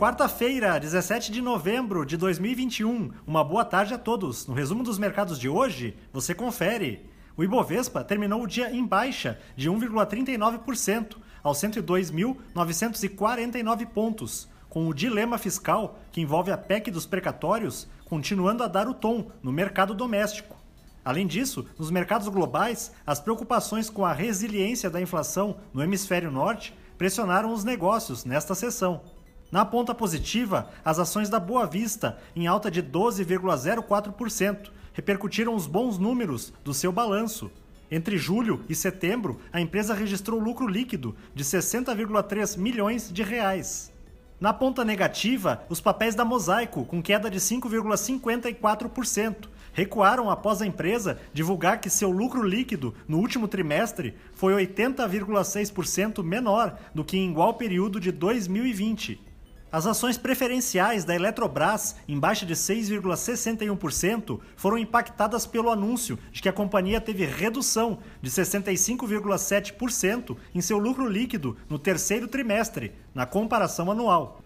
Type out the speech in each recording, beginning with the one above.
quarta-feira, 17 de novembro de 2021. Uma boa tarde a todos. No resumo dos mercados de hoje, você confere. O Ibovespa terminou o dia em baixa de 1,39%, aos 102.949 pontos, com o dilema fiscal que envolve a PEC dos precatórios continuando a dar o tom no mercado doméstico. Além disso, nos mercados globais, as preocupações com a resiliência da inflação no hemisfério norte pressionaram os negócios nesta sessão. Na ponta positiva, as ações da Boa Vista, em alta de 12,04%, repercutiram os bons números do seu balanço. Entre julho e setembro, a empresa registrou lucro líquido de 60,3 milhões de reais. Na ponta negativa, os papéis da Mosaico, com queda de 5,54%, recuaram após a empresa divulgar que seu lucro líquido no último trimestre foi 80,6% menor do que em igual período de 2020. As ações preferenciais da Eletrobras, em baixa de 6,61%, foram impactadas pelo anúncio de que a companhia teve redução de 65,7% em seu lucro líquido no terceiro trimestre, na comparação anual.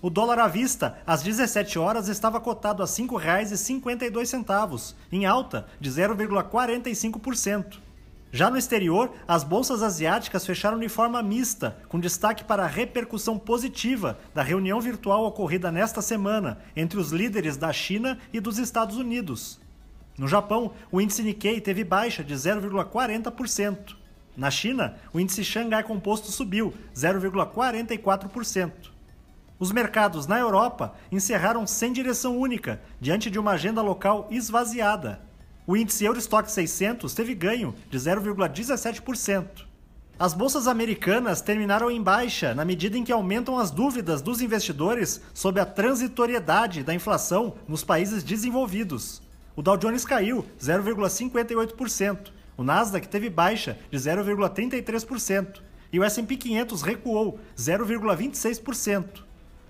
O dólar à vista, às 17 horas, estava cotado a R$ 5,52, em alta de 0,45%. Já no exterior, as bolsas asiáticas fecharam de forma mista, com destaque para a repercussão positiva da reunião virtual ocorrida nesta semana entre os líderes da China e dos Estados Unidos. No Japão, o índice Nikkei teve baixa de 0,40%. Na China, o índice Xangai Composto subiu 0,44%. Os mercados na Europa encerraram sem direção única, diante de uma agenda local esvaziada. O índice Eurostock 600 teve ganho de 0,17%. As bolsas americanas terminaram em baixa na medida em que aumentam as dúvidas dos investidores sobre a transitoriedade da inflação nos países desenvolvidos. O Dow Jones caiu 0,58%, o Nasdaq teve baixa de 0,33% e o S&P 500 recuou 0,26%.